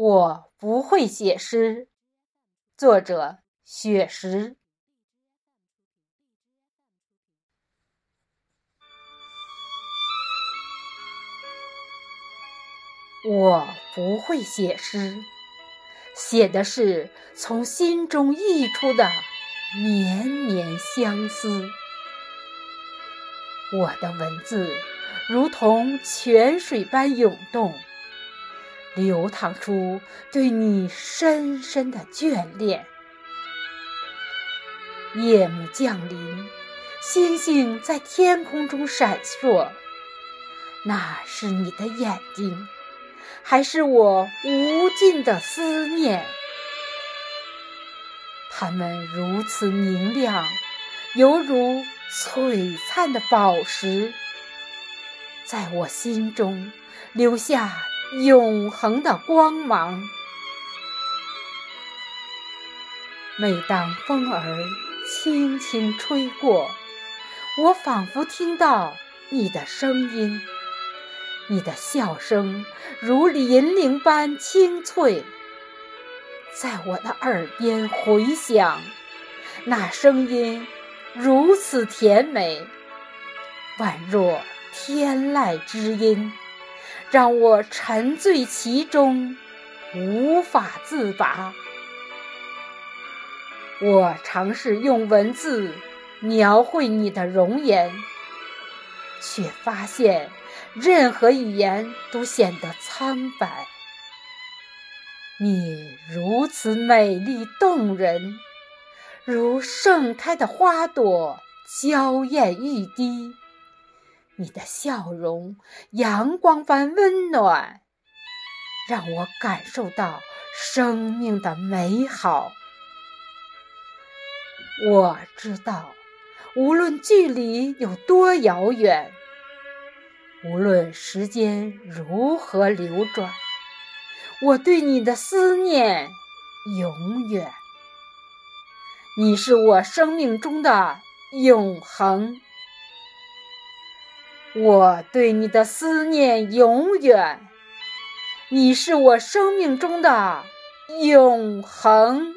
我不会写诗。作者：雪石。我不会写诗，写的是从心中溢出的绵绵相思。我的文字如同泉水般涌动。流淌出对你深深的眷恋。夜幕降临，星星在天空中闪烁，那是你的眼睛，还是我无尽的思念？它们如此明亮，犹如璀璨的宝石，在我心中留下。永恒的光芒。每当风儿轻轻吹过，我仿佛听到你的声音，你的笑声如银铃般清脆，在我的耳边回响。那声音如此甜美，宛若天籁之音。让我沉醉其中，无法自拔。我尝试用文字描绘你的容颜，却发现任何语言都显得苍白。你如此美丽动人，如盛开的花朵，娇艳欲滴。你的笑容，阳光般温暖，让我感受到生命的美好。我知道，无论距离有多遥远，无论时间如何流转，我对你的思念永远。你是我生命中的永恒。我对你的思念永远，你是我生命中的永恒。